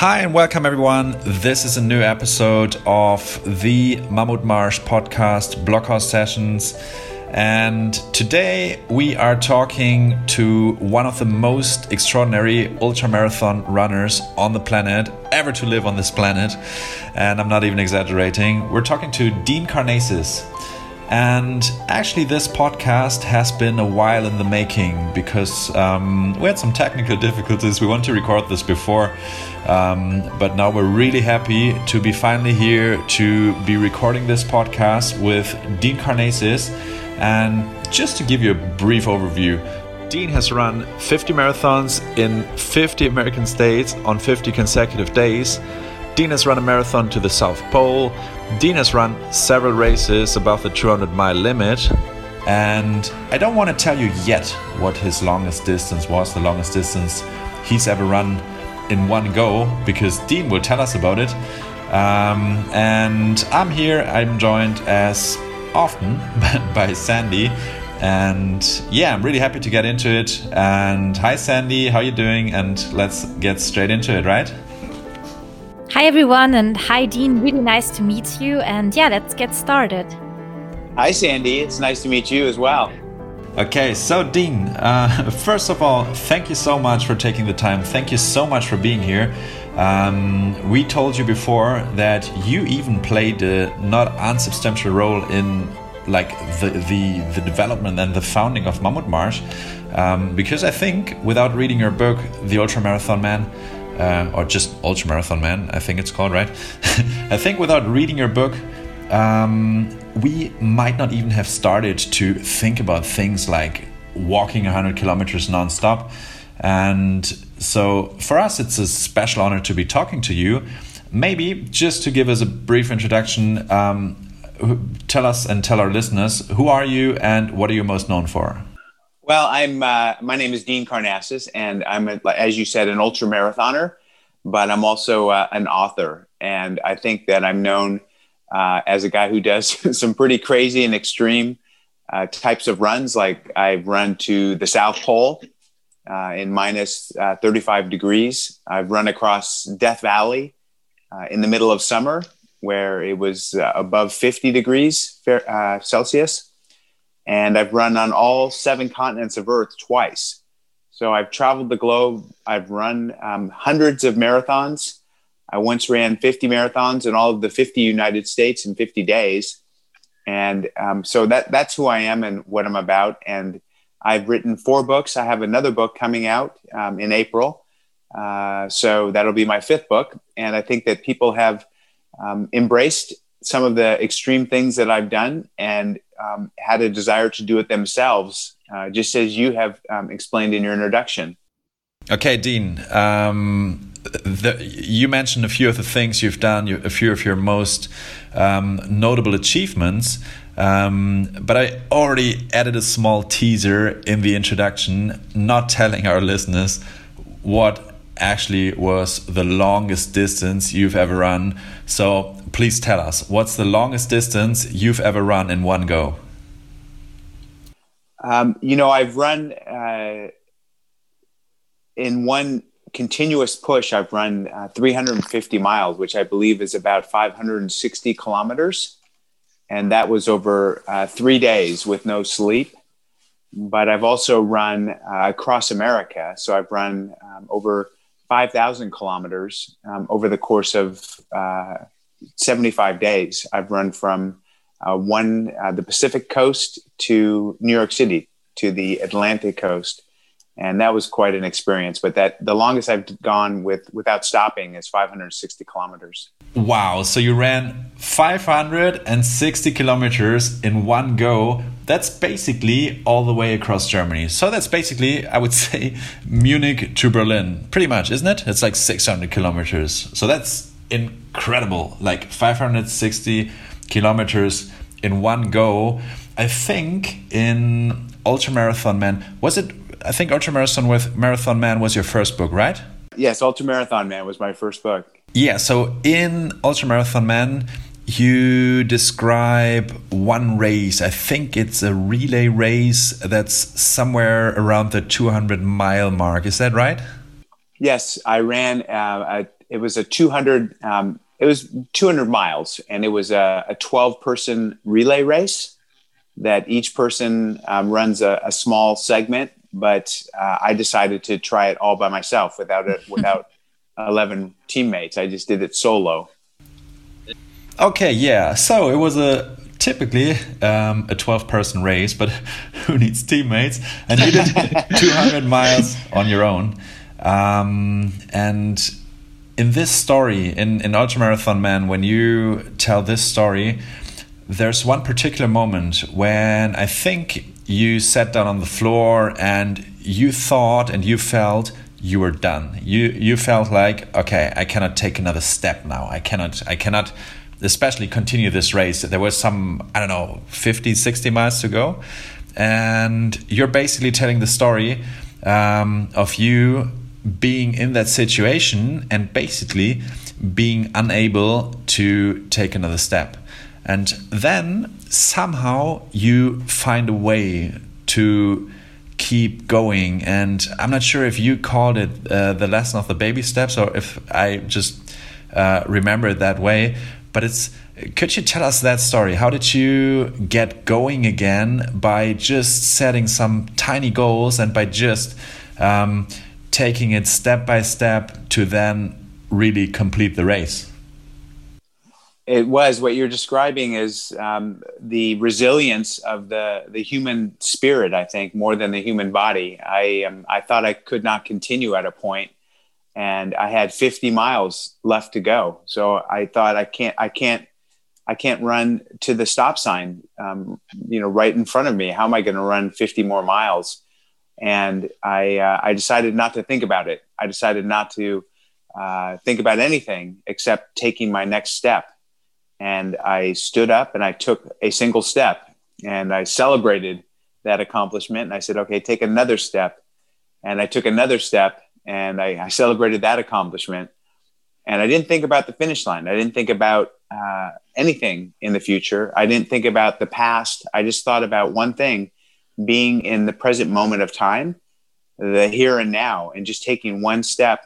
Hi and welcome everyone. This is a new episode of the Mammutmarsch podcast Blockhouse Sessions. And today we are talking to one of the most extraordinary ultramarathon runners on the planet, ever to live on this planet. And I'm not even exaggerating. We're talking to Dean Karnazes. And actually, this podcast has been a while in the making because um, we had some technical difficulties. We wanted to record this before, um, but now we're really happy to be finally here to be recording this podcast with Dean Karnazes. And just to give you a brief overview, Dean has run 50 marathons in 50 American states on 50 consecutive days. Dean has run a marathon to the South Pole. Dean has run several races above the 200 mile limit. And I don't want to tell you yet what his longest distance was, the longest distance he's ever run in one go, because Dean will tell us about it. Um, and I'm here, I'm joined as often by Sandy. And yeah, I'm really happy to get into it. And hi, Sandy, how are you doing? And let's get straight into it, right? Hi, everyone, and hi, Dean. Really nice to meet you. And yeah, let's get started. Hi, Sandy. It's nice to meet you as well. Okay, so Dean, uh, first of all, thank you so much for taking the time. Thank you so much for being here. Um, we told you before that you even played a not unsubstantial role in like the the, the development and the founding of Mammutmarsch, um, because I think without reading your book, The Ultra Marathon Man, uh, or just Ultra Marathon Man, I think it's called, right? I think without reading your book, um, we might not even have started to think about things like walking 100 kilometers nonstop. And so for us, it's a special honor to be talking to you. Maybe just to give us a brief introduction, um, tell us and tell our listeners who are you and what are you most known for? Well, I'm. Uh, my name is Dean Karnazes, and I'm, a, as you said, an ultra marathoner, but I'm also uh, an author. And I think that I'm known uh, as a guy who does some pretty crazy and extreme uh, types of runs. Like I've run to the South Pole uh, in minus, uh, 35 degrees. I've run across Death Valley in the middle of summer, where it was above 50 degrees Celsius and I've run on all seven continents of Earth twice. So I've traveled the globe. I've run um, hundreds of marathons. I once ran 50 marathons in all of the 50 United States in 50 days. And um, so that, that's who I am and what I'm about. And I've written four books. I have another book coming out um, in April. Uh, so that'll be my fifth book. And I think that people have um, embraced some of the extreme things that I've done and um, had a desire to do it themselves, uh, just as you have um, explained in your introduction. Okay, Dean. Um, the, you mentioned a few of the things you've done, a few of your most um, notable achievements. Um, but I already added a small teaser in the introduction, not telling our listeners what actually was the longest distance you've ever run. So please tell us, what's the longest distance you've ever run in one go? Um, you know, I've run uh, in one continuous push, I've run uh, 350 miles, which I believe is about 560 kilometers. And that was over uh, three days with no sleep. But I've also run uh, across America. So I've run um, over 5,000 kilometers um, over the course of uh, 75 days. I've run from uh, one, uh, the Pacific coast to New York City to the Atlantic coast. And that was quite an experience. But that the longest I've gone with without stopping is 560 kilometers. Wow. So you ran 560 kilometers in one go that's basically all the way across Germany. So that's basically, I would say, Munich to Berlin, pretty much, isn't it? It's like 600 kilometers. So that's incredible. Like 560 kilometers in one go. I think in Ultramarathon Man, was it? I think Ultramarathon with Marathon Man was your first book, right? Yes, Ultramarathon Man was my first book. Yeah, so in Ultramarathon Man, you describe one race. I think it's a relay race that's somewhere around the 200 mile mark. Is that right? Yes, I ran uh, it was a 200 um, it was 200 miles and it was a, a 12 person relay race that each person um, runs a, a, small segment but uh, i decided to try it all by myself without it without 11 teammates. I just did it solo. Okay yeah. So it was a typically um, a 12 person race but who needs teammates? And you did 200 miles on your own. Um, and in this story, in, in Ultramarathon Man, when you tell this story, there's one particular moment when I think you sat down on the floor and you thought and you felt you were done. You you felt like, okay, I cannot take another step now. I cannot I cannot especially continue this race. There was some, I don't know, 50, 60 miles to go. And you're basically telling the story um, of you being in that situation and basically being unable to take another step. And then somehow you find a way to keep going. And I'm not sure if you called it uh, the lesson of the baby steps or if I just uh, remember it that way. But it's could you tell us that story? How did you get going again by just setting some tiny goals and by just um, taking it step by step to then really complete the race. It was what you're describing is um, the resilience of the the human spirit. I think more than the human body. I um, I thought I could not continue at a point, and I had 50 miles left to go. So I thought I can't I can't I can't run to the stop sign, um, you know, right in front of me. How am I going to run 50 more miles? and I uh, I decided not to think about it. I decided not to uh, think about anything except taking my next step. And I stood up and I took a single step and I celebrated that accomplishment. And I said, okay, take another step. And I took another step and I, I celebrated that accomplishment. And I didn't think about the finish line. I didn't think about uh, anything in the future. I didn't think about the past. I just thought about one thing being in the present moment of time, the here and now, and just taking one step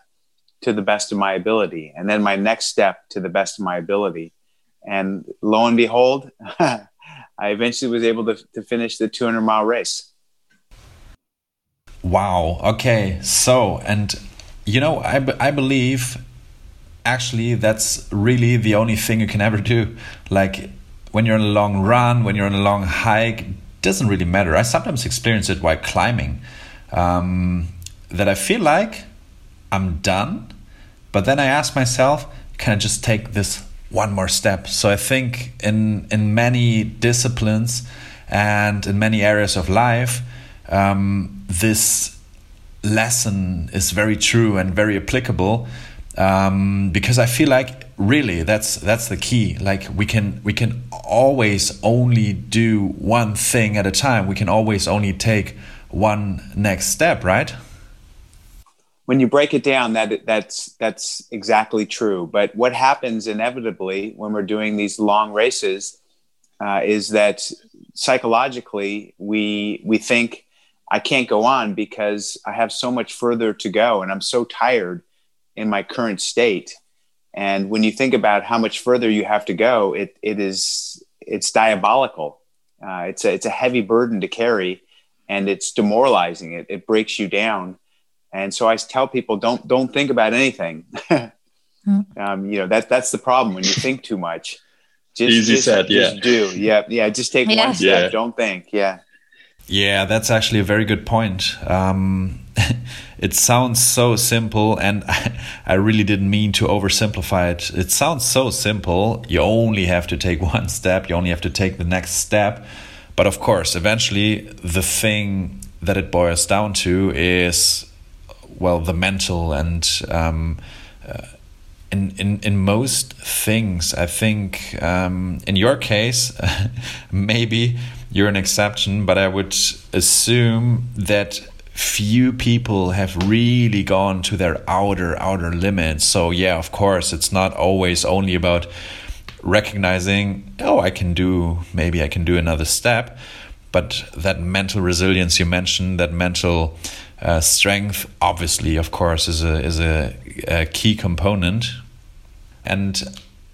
to the best of my ability, and then my next step to the best of my ability. And lo and behold, I eventually was able to, to finish the 200 mile race. Wow. Okay. So, and you know, I, I believe actually that's really the only thing you can ever do. Like when you're on a long run, when you're on a long hike, doesn't really matter. I sometimes experience it while climbing. Um, that I feel like I'm done, but then I ask myself, can I just take this one more step? So I think in in many disciplines and in many areas of life, um, this lesson is very true and very applicable um, because I feel like really that's that's the key. Like we can we can always only do one thing at a time. We can always only take one next step, right? When you break it down, that that's that's exactly true. But what happens inevitably when we're doing these long races uh, is that psychologically we we think I can't go on because I have so much further to go and I'm so tired in my current state. And when you think about how much further you have to go, it, it is it's diabolical. Uh, it's a it's a heavy burden to carry, and it's demoralizing. It it breaks you down. And so I tell people don't don't think about anything. mm. um, you know that that's the problem when you think too much. Just, Easy just, said, just yeah. do, yeah, yeah. Just take yeah. one step. Yeah. Don't think, yeah. Yeah, that's actually a very good point. Um, it sounds so simple, and I really didn't mean to oversimplify it. It sounds so simple. You only have to take one step, you only have to take the next step. But of course, eventually, the thing that it boils down to is well, the mental and um, uh, in, in, in most things, I think um, in your case, maybe you're an exception, but I would assume that few people have really gone to their outer outer limits. So yeah, of course, it's not always only about recognizing, oh, I can do maybe I can do another step, but that mental resilience you mentioned, that mental Uh, strength, obviously, of course, is a is a, a key component, and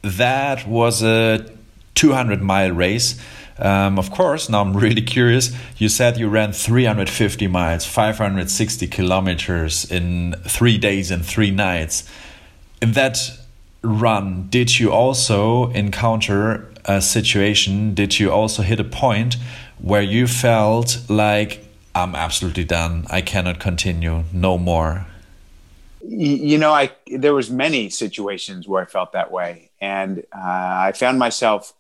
that was a 200 mile race. Um, of course, now I'm really curious. You said you ran 350 miles, 560 kilometers in three days and three nights. In that run, did you also encounter a situation? Did you also hit a point where you felt like, I'm absolutely done. I cannot continue. No more. You know, I there was many situations where I felt that way, and uh, I found myself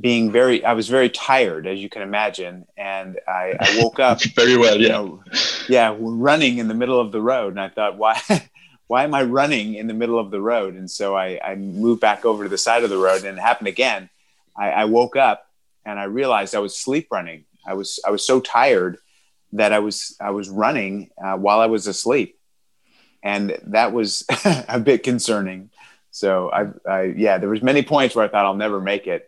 being very i was very tired as you can imagine and i, I woke up very well yeah you know, yeah running in the middle of the road and i thought why why am i running in the middle of the road and so i, I moved back over to the side of the road and it happened again I, I woke up and i realized i was sleep running i was i was so tired that i was i was running uh, while i was asleep and that was a bit concerning so I, I yeah there was many points where i thought i'll never make it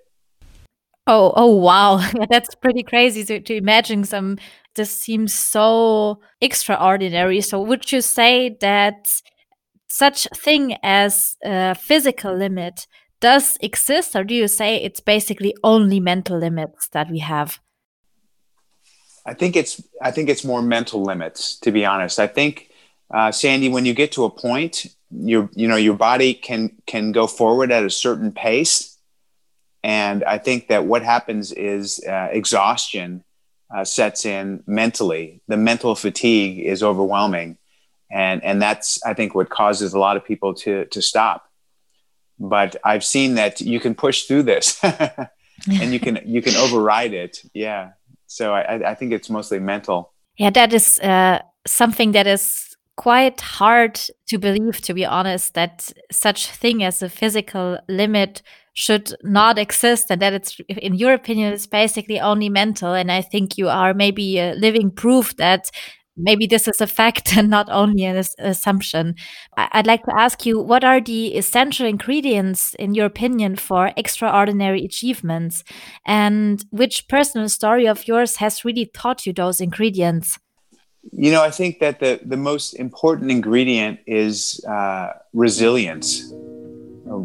Oh, oh wow. That's pretty crazy to, to imagine some this seems so extraordinary. So would you say that such thing as a physical limit does exist or do you say it's basically only mental limits that we have? I think it's I think it's more mental limits to be honest. I think uh, Sandy, when you get to a point, your you know your body can can go forward at a certain pace, and I think that what happens is uh, exhaustion uh, sets in mentally. The mental fatigue is overwhelming. And, and that's, I think, what causes a lot of people to, to stop. But I've seen that you can push through this and you can, you can override it. Yeah. So I, I think it's mostly mental. Yeah, that is uh, something that is quite hard to believe, to be honest, that such thing as a physical limit should not exist and that it's in your opinion it's basically only mental and i think you are maybe a living proof that maybe this is a fact and not only an assumption i'd like to ask you what are the essential ingredients in your opinion for extraordinary achievements and which personal story of yours has really taught you those ingredients you know i think that the, the most important ingredient is uh, resilience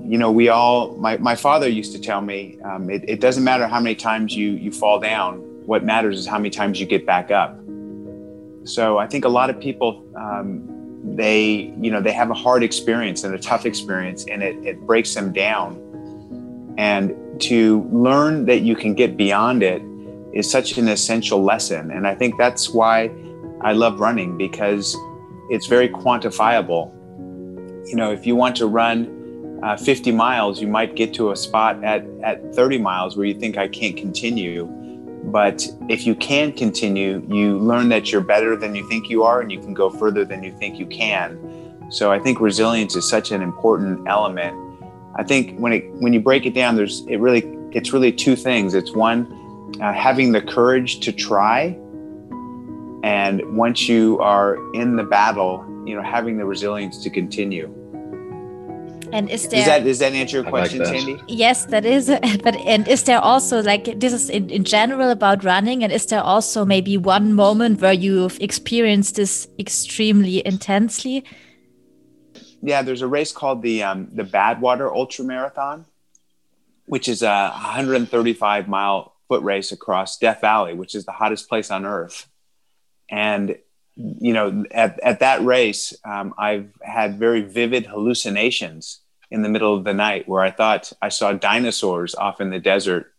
you know, we all, my, my father used to tell me, um, it, it doesn't matter how many times you, you fall down. What matters is how many times you get back up. So I think a lot of people, um, they, you know, they have a hard experience and a tough experience and it, it breaks them down. And to learn that you can get beyond it is such an essential lesson. And I think that's why I love running because it's very quantifiable. You know, if you want to run uh, 50 miles, you might get to a spot at, at 30 miles where you think I can't continue. But if you can continue, you learn that you're better than you think you are and you can go further than you think you can. So I think resilience is such an important element. I think when it when you break it down, there's it really it's really two things. It's one, uh, having the courage to try, and once you are in the battle, you know, having the resilience to continue. And is there? Does that does that answer your question, like Sandy? Yes, that is. But and is there also like this is in, in general about running, and is there also maybe one moment where you've experienced this extremely intensely? Yeah, there's a race called the um, the Badwater Ultra Marathon, which is a 135 mile foot race across Death Valley, which is the hottest place on earth. And you know, at, at that race, um, I've had very vivid hallucinations in the middle of the night where I thought I saw dinosaurs off in the desert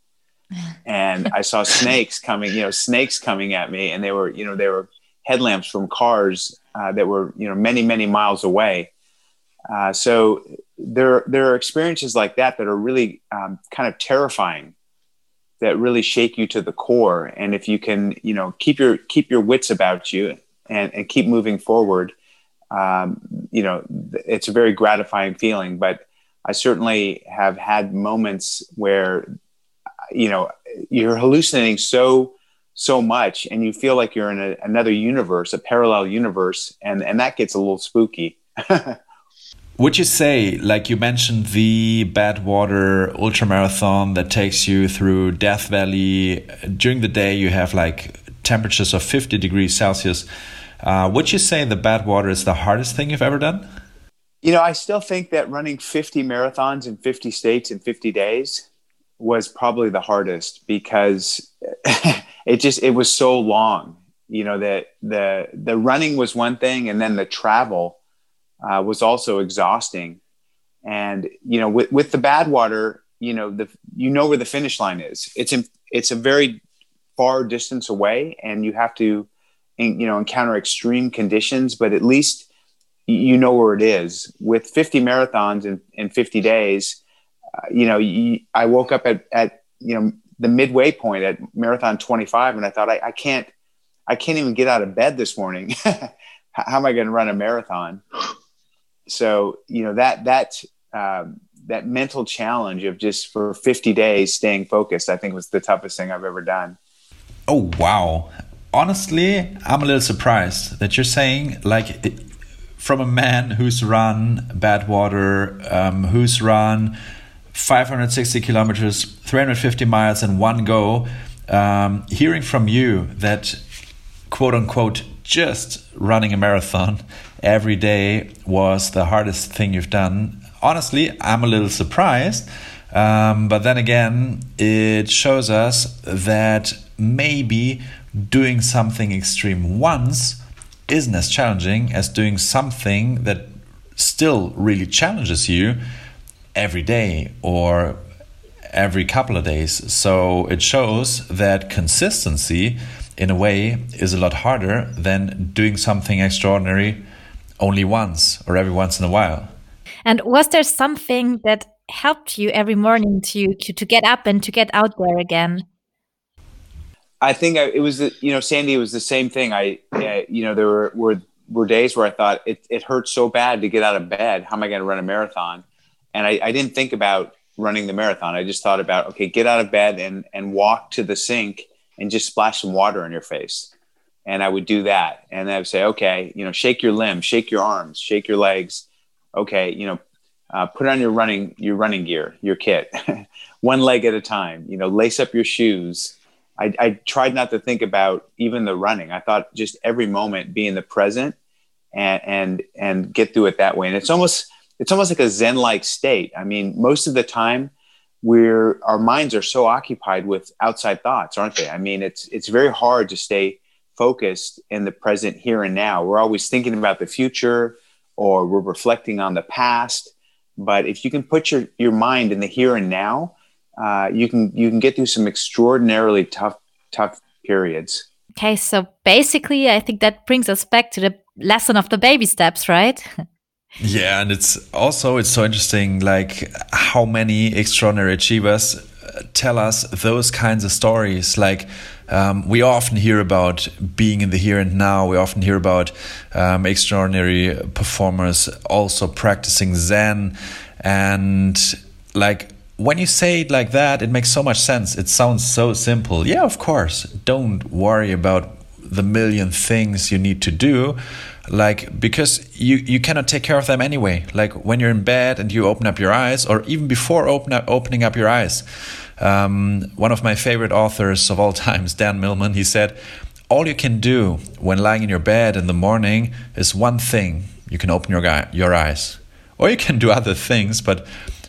and I saw snakes coming, you know, snakes coming at me. And they were, you know, they were headlamps from cars uh, that were, you know, many, many miles away. Uh, so there, there are experiences like that that are really um, kind of terrifying that really shake you to the core. And if you can, you know, keep your, keep your wits about you and, and keep moving forward, um, you know, it's a very gratifying feeling. But I certainly have had moments where, you know, you're hallucinating so so much, and you feel like you're in a, another universe, a parallel universe, and and that gets a little spooky. Would you say, like you mentioned, the Badwater ultramarathon that takes you through Death Valley during the day, you have like temperatures of 50 degrees Celsius Uh, would you say the Badwater is the hardest thing you've ever done? You know, I still think that running 50 marathons in 50 states in 50 days was probably the hardest because it just it was so long. You know, that the the running was one thing, and then the travel uh, was also exhausting. And you know, with with the Badwater, you know the you know where the finish line is. It's in, it's a very far distance away, and you have to you know encounter extreme conditions, but at least you know where it is. With 50 marathons in, in 50 days, uh, you know, you, I woke up at, at, you know, the midway point at marathon 25 and I thought, I, I can't, I can't even get out of bed this morning. How am I going to run a marathon? So, you know, that, that, um, that mental challenge of just for 50 days staying focused, I think was the toughest thing I've ever done. Oh, wow. Honestly, I'm a little surprised that you're saying like from a man who's run Badwater, um, who's run 560 kilometers, 350 miles in one go, um, hearing from you that quote unquote just running a marathon every day was the hardest thing you've done. Honestly, I'm a little surprised. Um, but then again, it shows us that maybe doing something extreme once isn't as challenging as doing something that still really challenges you every day or every couple of days. So it shows that consistency, in a way, is a lot harder than doing something extraordinary only once or every once in a while. And was there something that helped you every morning to, to, to get up and to get out there again? I think I, it was the, you know Sandy it was the same thing. I you know there were, were were days where I thought it it hurts so bad to get out of bed. How am I going to run a marathon? And I, I didn't think about running the marathon. I just thought about okay, get out of bed and and walk to the sink and just splash some water in your face. And I would do that, and I would say, okay, you know, shake your limbs, shake your arms, shake your legs. Okay, you know, uh, put on your running your running gear, your kit, one leg at a time. You know, lace up your shoes I, I tried not to think about even the running. I thought just every moment be in the present and and and get through it that way. And it's almost it's almost like a Zen like state. I mean, most of the time we're our minds are so occupied with outside thoughts, aren't they? I mean, it's it's very hard to stay focused in the present here and now. We're always thinking about the future or we're reflecting on the past. But if you can put your, your mind in the here and now, uh, you can you can get through some extraordinarily tough tough periods. Okay, so basically, I think that brings us back to the lesson of the baby steps, right? yeah, and it's also it's so interesting, like how many extraordinary achievers uh, tell us those kinds of stories. Like um, we often hear about being in the here and now. We often hear about um, extraordinary performers also practicing Zen, and like when you say it like that, it makes so much sense. It sounds so simple. Yeah, of course. Don't worry about the million things you need to do like because you you cannot take care of them anyway like when you're in bed and you open up your eyes or even before open up, opening up your eyes um, one of my favorite authors of all times dan millman he said all you can do when lying in your bed in the morning is one thing you can open your, your eyes or you can do other things but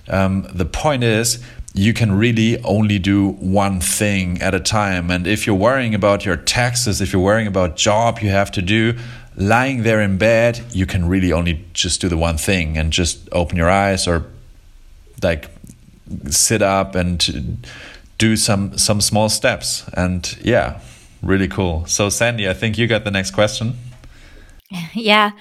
um, the point is, you can really only do one thing at a time. And if you're worrying about your taxes, if you're worrying about job you have to do, lying there in bed, you can really only just do the one thing and just open your eyes or like sit up and do some some small steps. And yeah, really cool. So Sandy, I think you got the next question. Yeah.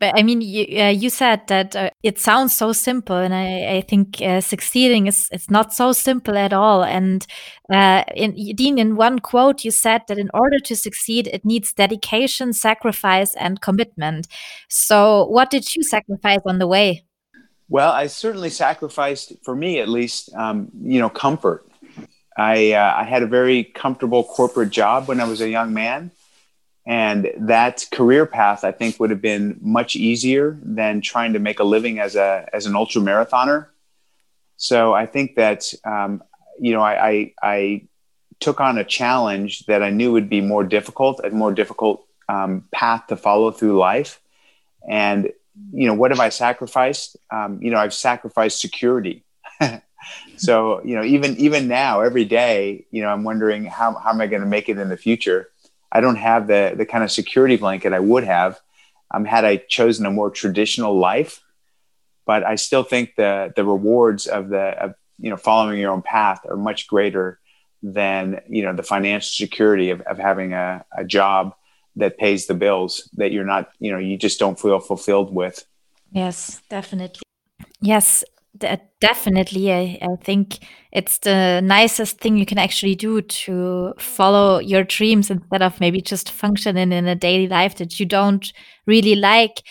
But I mean, you, uh, you said that uh, it sounds so simple, and I, I think uh, succeeding is it's not so simple at all. And uh, in, Dean, in one quote, you said that in order to succeed, it needs dedication, sacrifice, and commitment. So, what did you sacrifice on the way? Well, I certainly sacrificed, for me at least, um, you know, comfort. I uh, I had a very comfortable corporate job when I was a young man and that career path, I think, would have been much easier than trying to make a living as a as an ultra marathoner. So I think that um, you know I, I, I took on a challenge that I knew would be more difficult, a more difficult um, path to follow through life. And, you know, what have I sacrificed? Um, you know, I've sacrificed security. so, you know, even, even now, every day, you know, I'm wondering how, how am I going to make it in the future? I don't have the, the kind of security blanket I would have um, had I chosen a more traditional life. But I still think the, the rewards of the, of, you know, following your own path are much greater than you know the financial security of, of having a, a job that pays the bills that you're not you know you just don't feel fulfilled with yes definitely yes definitely I, I think it's the nicest thing you can actually do to follow your dreams instead of maybe just functioning in a daily life that you don't really like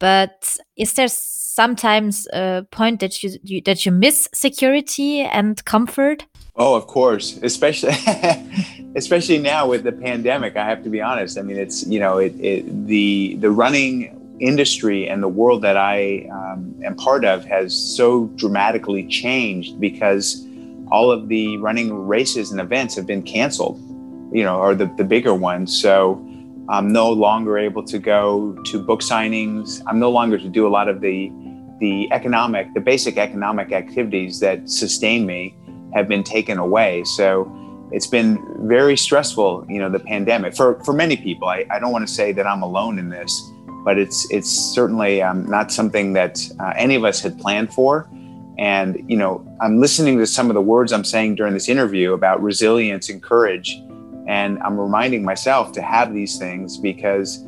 but is there sometimes a point that you, you that you miss security and comfort Oh, of course, especially especially now with the pandemic. I have to be honest. I mean, it's you know, it, it the the running industry and the world that I um, am part of has so dramatically changed because all of the running races and events have been canceled. You know, or the the bigger ones. So I'm no longer able to go to book signings. I'm no longer to do a lot of the the economic, the basic economic activities that sustain me have been taken away. So it's been very stressful, you know, the pandemic for, for many people. I, I don't want to say that I'm alone in this, but it's it's certainly um, not something that uh, any of us had planned for. And you know, I'm listening to some of the words I'm saying during this interview about resilience and courage, and I'm reminding myself to have these things because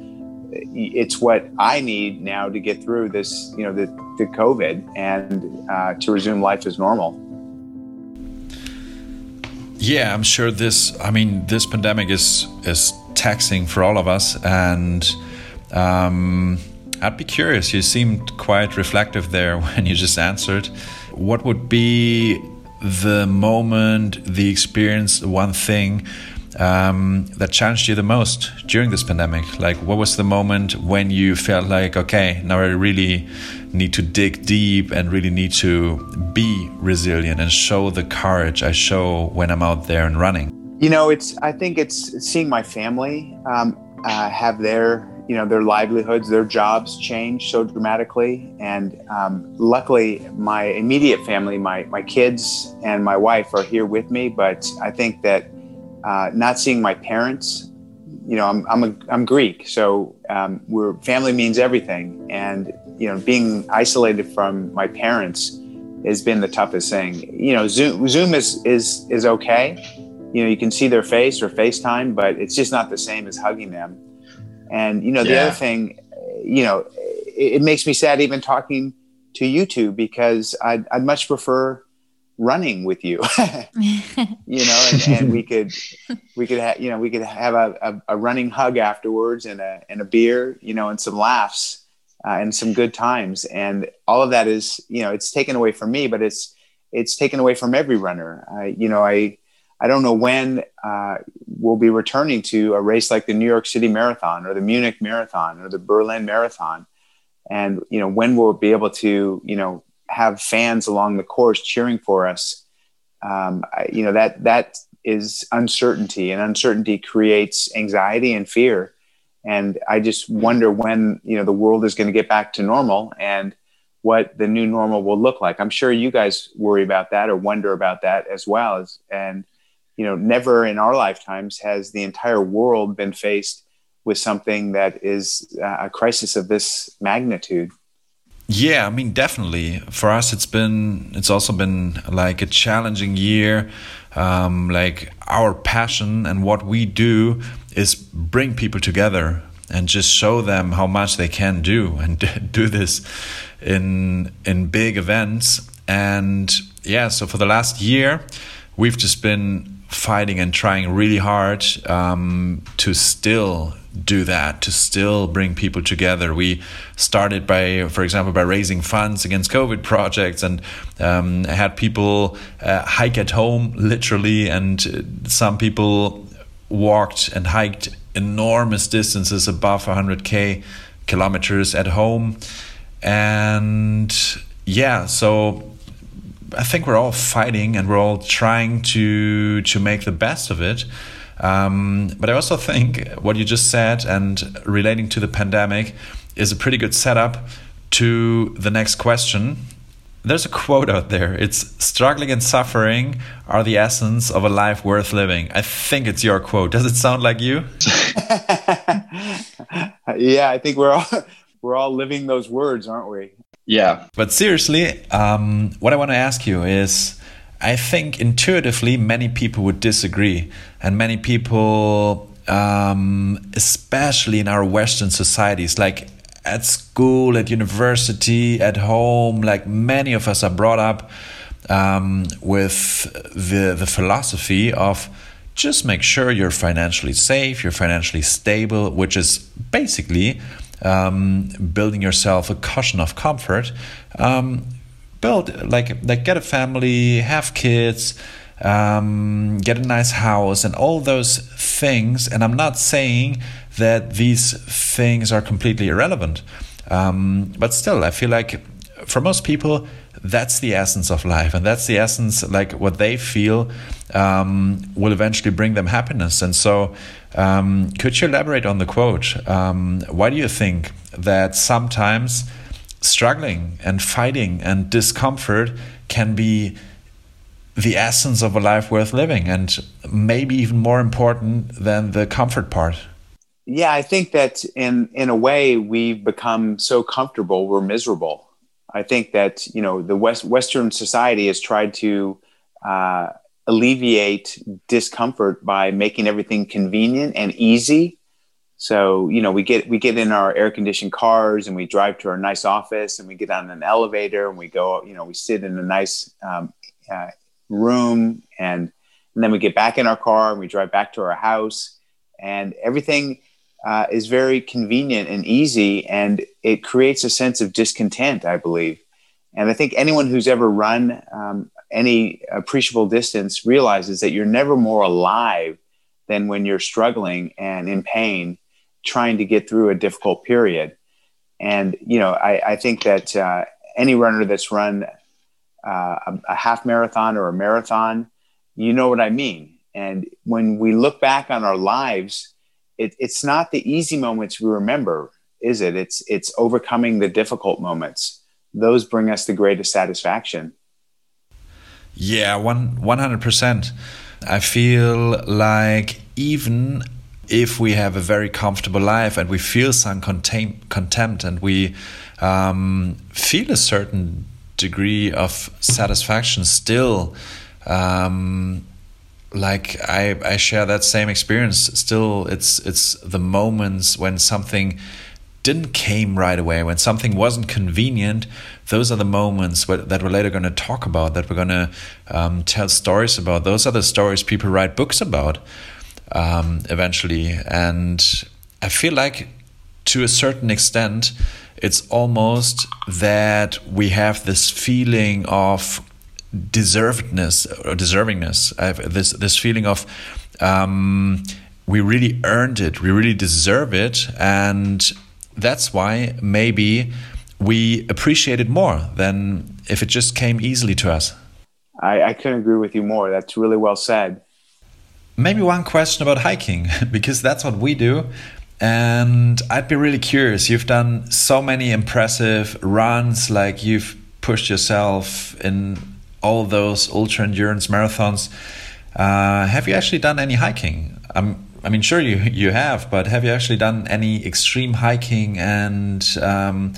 it's what I need now to get through this, you know, the, the COVID and uh, to resume life as normal. Yeah, I'm sure this. I mean, this pandemic is is taxing for all of us, and um, I'd be curious. You seemed quite reflective there when you just answered. What would be the moment, the experience, one thing um, that challenged you the most during this pandemic? Like, what was the moment when you felt like, okay, now I really need to dig deep and really need to be resilient and show the courage I show when I'm out there and running? You know, it's. I think it's seeing my family um, uh, have their you know their livelihoods their jobs change so dramatically and um, luckily my immediate family my, my kids and my wife are here with me but i think that uh, not seeing my parents. You know, I'm I'm a, I'm Greek, so um, we're family means everything, and you know, being isolated from my parents has been the toughest thing. You know, Zoom Zoom is is is okay. You know, you can see their face or FaceTime, but it's just not the same as hugging them. And you know, the yeah. other thing, you know, it, it, makes me sad even talking to you two because I'd, I'd much prefer running with you. You know and, and, we could we could have you know we could have a, a, a, running hug afterwards and a and a beer you know and some laughs uh, and some good times. And all of that is you know it's taken away from me but it's it's taken away from every runner. You know i i don't know when uh, we'll be returning to a race like the new york city marathon or the munich marathon or the berlin marathon and you know when we'll be able to you know have fans along the course cheering for us, um, I, you know that that is uncertainty, and uncertainty creates anxiety and fear. And I just wonder when you know the world is going to get back to normal and what the new normal will look like. I'm sure you guys worry about that or wonder about that as well. As, and you know, never in our lifetimes has the entire world been faced with something that is uh, a crisis of this magnitude. Yeah, I mean, definitely. For us, it's been, it's also been like a challenging year. Um, like our passion and what we do is bring people together and just show them how much they can do and do this in in big events. And yeah, so for the last year, we've just been fighting and trying really hard um, to still do that to still bring people together. We started by, for example, by raising funds against COVID projects and um, had people uh, hike at home literally, and some people walked and hiked enormous distances above 100k kilometers at home. And yeah, so I think we're all fighting and we're all trying to to make the best of it. Um, but I also think what you just said and relating to the pandemic is a pretty good setup to the next question. There's a quote out there. It's struggling and suffering are the essence of a life worth living. I think it's your quote. Does it sound like you? yeah, I think we're all we're all living those words, aren't we? Yeah. But seriously, um, what I want to ask you is I think intuitively many people would disagree, and many people, um, especially in our Western societies, like at school, at university, at home, like many of us are brought up um, with the the philosophy of just make sure you're financially safe, you're financially stable, which is basically um, building yourself a cushion of comfort. Um, build like like get a family, have kids, um, get a nice house, and all those things. And I'm not saying that these things are completely irrelevant, um, but still, I feel like for most people that's the essence of life and that's the essence like what they feel um, will eventually bring them happiness. And so um, could you elaborate on the quote? Um, why do you think that sometimes struggling and fighting and discomfort can be the essence of a life worth living and maybe even more important than the comfort part? Yeah i think that in in a way we've become so comfortable we're miserable I think that you know the West Western society has tried to uh, alleviate discomfort by making everything convenient and easy. So you know we get we get in our air conditioned cars and we drive to our nice office and we get on an elevator and we go you know we sit in a nice um, uh, room and and then we get back in our car and we drive back to our house and everything uh, is very convenient and easy, and it creates a sense of discontent, I believe. And I think anyone who's ever run um, any appreciable distance realizes that you're never more alive than when you're struggling and in pain, trying to get through a difficult period. And you know, I, I think that uh, any runner that's run uh, a, a half marathon or a marathon, you know what I mean. And when we look back on our lives, it, it's not the easy moments we remember, is it? It's it's overcoming the difficult moments. Those bring us the greatest satisfaction. Yeah, one one hundred percent. I feel like even if we have a very comfortable life and we feel some contempt and we um, feel a certain degree of satisfaction still um, like I, I share that same experience. Still it's it's the moments when something didn't came right away when something wasn't convenient. Those are the moments that we're later going to talk about that we're going to um, tell stories about. Those are the stories people write books about um, eventually. And i feel like to a certain extent it's almost that we have this feeling of deservedness or deservingness. I have this this feeling of um, we really earned it, we really deserve it, and that's why maybe we appreciate it more than if it just came easily to us. I, I couldn't agree with you more. That's really well said. Maybe one question about hiking, because that's what we do. And I'd be really curious. You've done so many impressive runs, like you've pushed yourself in all those ultra endurance marathons. Uh, have you actually done any hiking? I'm, I mean, sure you you have, but have you actually done any extreme hiking? And um,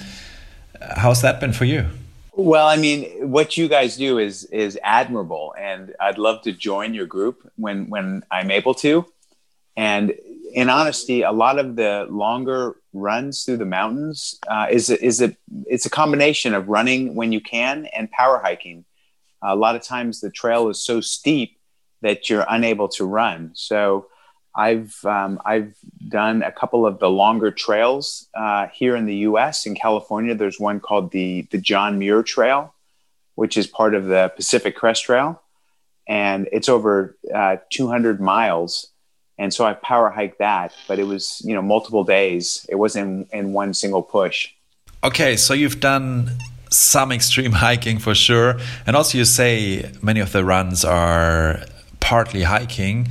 how's that been for you? Well, I mean, what you guys do is is admirable, and I'd love to join your group when when I'm able to. And in honesty, a lot of the longer runs through the mountains uh, is a, is a it's a combination of running when you can and power hiking a lot of times the trail is so steep that you're unable to run. So I've um, I've done a couple of the longer trails uh, here in the U.S. In California, there's one called the the John Muir Trail, which is part of the Pacific Crest Trail, and it's over uh, 200 miles. And so I power hiked that, but it was you know multiple days. It wasn't in, in one single push. Okay, so you've done some extreme hiking for sure. And also, you say many of the runs are partly hiking.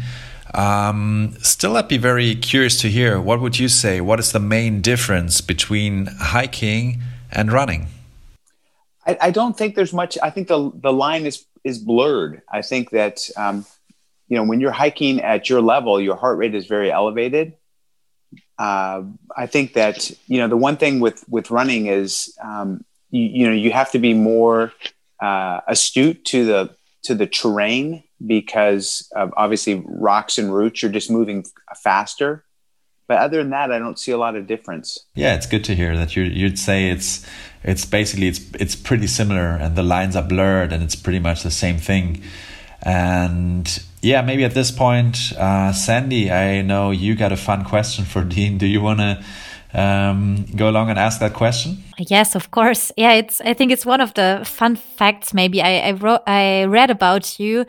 Um, still, I'd be very curious to hear what would you say? What is the main difference between hiking and running? I, I don't think there's much. I think the the line is is blurred. I think that um, you know when you're hiking at your level, your heart rate is very elevated. Uh, I think that you know the one thing with with running is um, you, you know you have to be more uh, astute to the to the terrain because obviously rocks and roots are just moving faster. But other than that, I don't see a lot of difference. Yeah, it's good to hear that you you'd say it's it's basically it's it's pretty similar and the lines are blurred and it's pretty much the same thing. And yeah, maybe at this point, uh, Sandy, I know you got a fun question for Dean. Do you want to um, go along and ask that question? Yes, of course. Yeah, it's. I think it's one of the fun facts. Maybe I I wrote I read about you.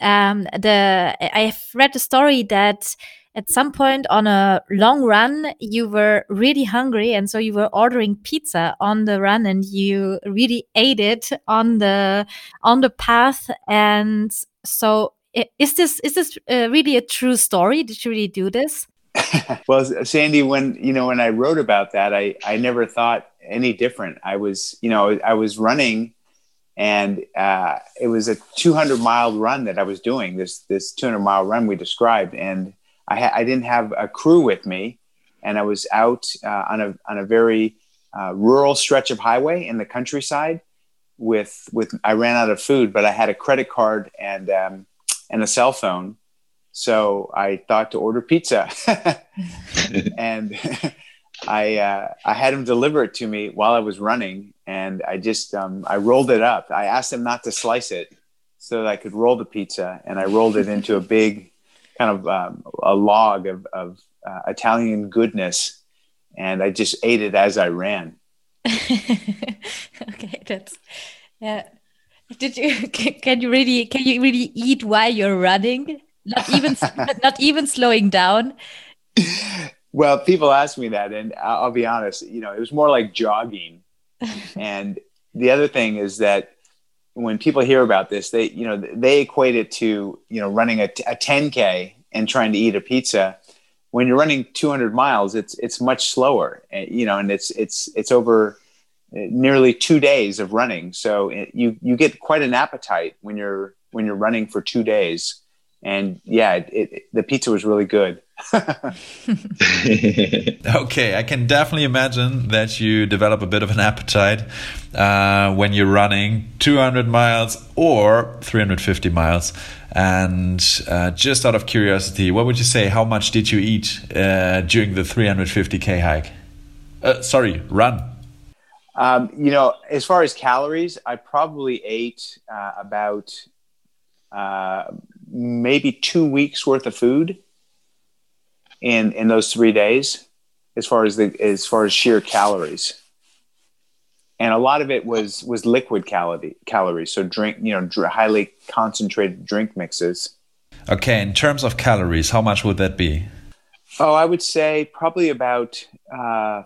Um, the I've read the story that at some point on a long run you were really hungry and so you were ordering pizza on the run and you really ate it on the on the path and so is this is this uh, really a true story did you really do this well, Sandy, when you know when I wrote about that, I I never thought any different. I was you know I was running, and uh, it was a 200 mile run that I was doing. This this 200 mile run we described, and I ha- I didn't have a crew with me, and I was out uh, on a on a very uh, rural stretch of highway in the countryside. With with I ran out of food, but I had a credit card and um, and a cell phone so I thought to order pizza, and I uh, I had him deliver it to me while I was running, and I just um, I rolled it up. I asked him not to slice it so that I could roll the pizza, and I rolled it into a big kind of um, a log of, of uh, Italian goodness, and I just ate it as I ran. okay, that's yeah. Did you can you really can you really eat while you're running? Not even not even slowing down. Well people ask me that and i'll be honest you know it was more like jogging. And the other thing is that when people hear about this they you know they equate it to you know running a, a 10k and trying to eat a pizza. When you're running 200 miles it's it's much slower eh, you know and it's it's it's over eh, nearly two days of running. So it, you you get quite an appetite when you're when you're running for two days and yeah, it, it, the pizza was really good. okay, I can definitely imagine that you develop a bit of an appetite uh, when you're running 200 miles or 350 miles. And uh, just out of curiosity, what would you say? How much did you eat uh, during the 350k hike? Uh, sorry, run. Um, you know, as far as calories, I probably ate uh, about uh, maybe two weeks worth of food in in those three days as far as the as far as sheer calories. And a lot of it was was liquid calorie calories. So drink you know dr- highly concentrated drink mixes. Okay in terms of calories how much would that be? Oh i would say probably about uh,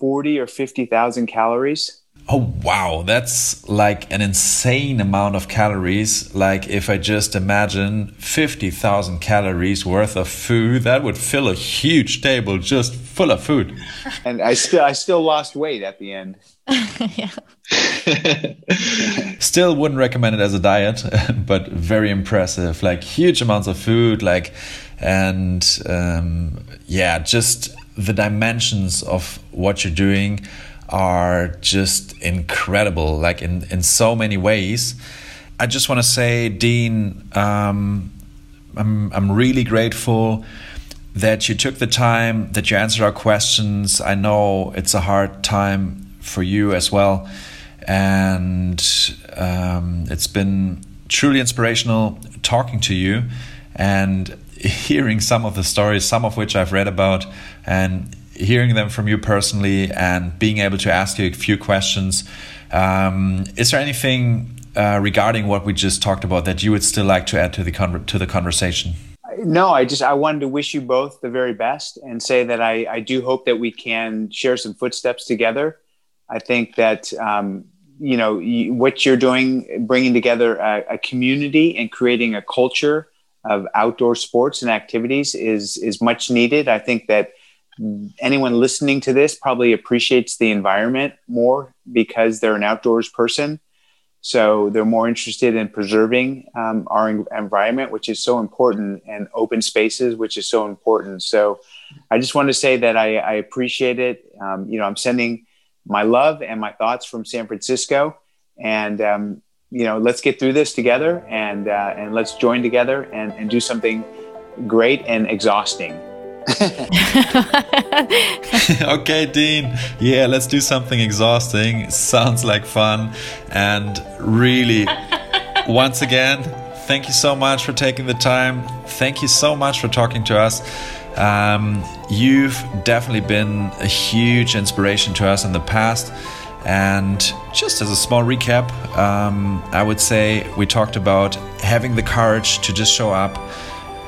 40 or 50,000 calories Oh wow, that's like an insane amount of calories. Like if I just imagine 50,000 calories worth of food, that would fill a huge table just full of food. And I still I still lost weight at the end. still wouldn't recommend it as a diet, but very impressive. Like huge amounts of food like and um, yeah, just the dimensions of what you're doing are just incredible, like in, in so many ways. I just want to say, Dean, um, I'm, I'm really grateful that you took the time, that you answered our questions. I know it's a hard time for you as well. And um, it's been truly inspirational talking to you and hearing some of the stories, some of which I've read about, and hearing them from you personally and being able to ask you a few questions. Um, is there anything uh, regarding what we just talked about that you would still like to add to the con- to the conversation? No, I just I wanted to wish you both the very best and say that I, I do hope that we can share some footsteps together. I think that um, you know what you're doing, bringing together a, a community and creating a culture of outdoor sports and activities is is much needed. I think that anyone listening to this probably appreciates the environment more because they're an outdoors person. So they're more interested in preserving um, our environment, which is so important, and open spaces, which is so important. So I just want to say that I, I appreciate it. Um, you know, I'm sending my love and my thoughts from San Francisco, and um, you know, let's get through this together, and uh, and let's join together and, and do something great and exhausting. okay, Dean. Yeah, let's do something exhausting. Sounds like fun. And really, once again, thank you so much for taking the time. Thank you so much for talking to us. Um, you've definitely been a huge inspiration to us in the past. And just as a small recap, um, I would say we talked about having the courage to just show up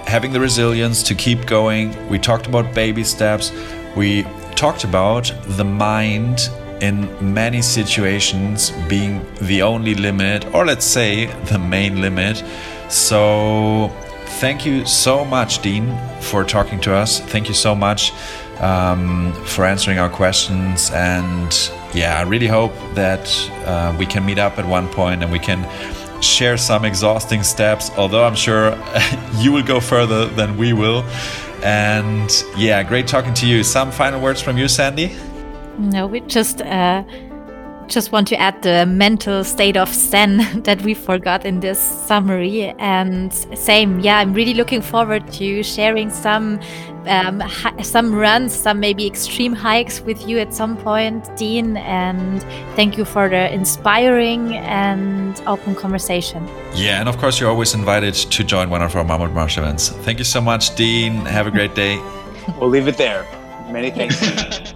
having the resilience to keep going. We talked about baby steps. We talked about the mind in many situations being the only limit, or let's say the main limit. So, thank you so much, Dean, for talking to us. Thank you so much um, for answering our questions. And yeah, I really hope that uh, we can meet up at one point and we can share some exhausting steps, although I'm sure you will go further than we will. And yeah, great talking to you. Some final words from you, Sandy? No, we just uh, just want to add the mental state of zen that we forgot in this summary. And same, yeah, I'm really looking forward to sharing some um, some runs, some maybe extreme hikes with you at some point, Dean. And thank you for the inspiring and open conversation. Yeah, and of course, you're always invited to join one of our Mammutmarsch events. Thank you so much, Dean. Have a great day. we'll leave it there. Many thanks.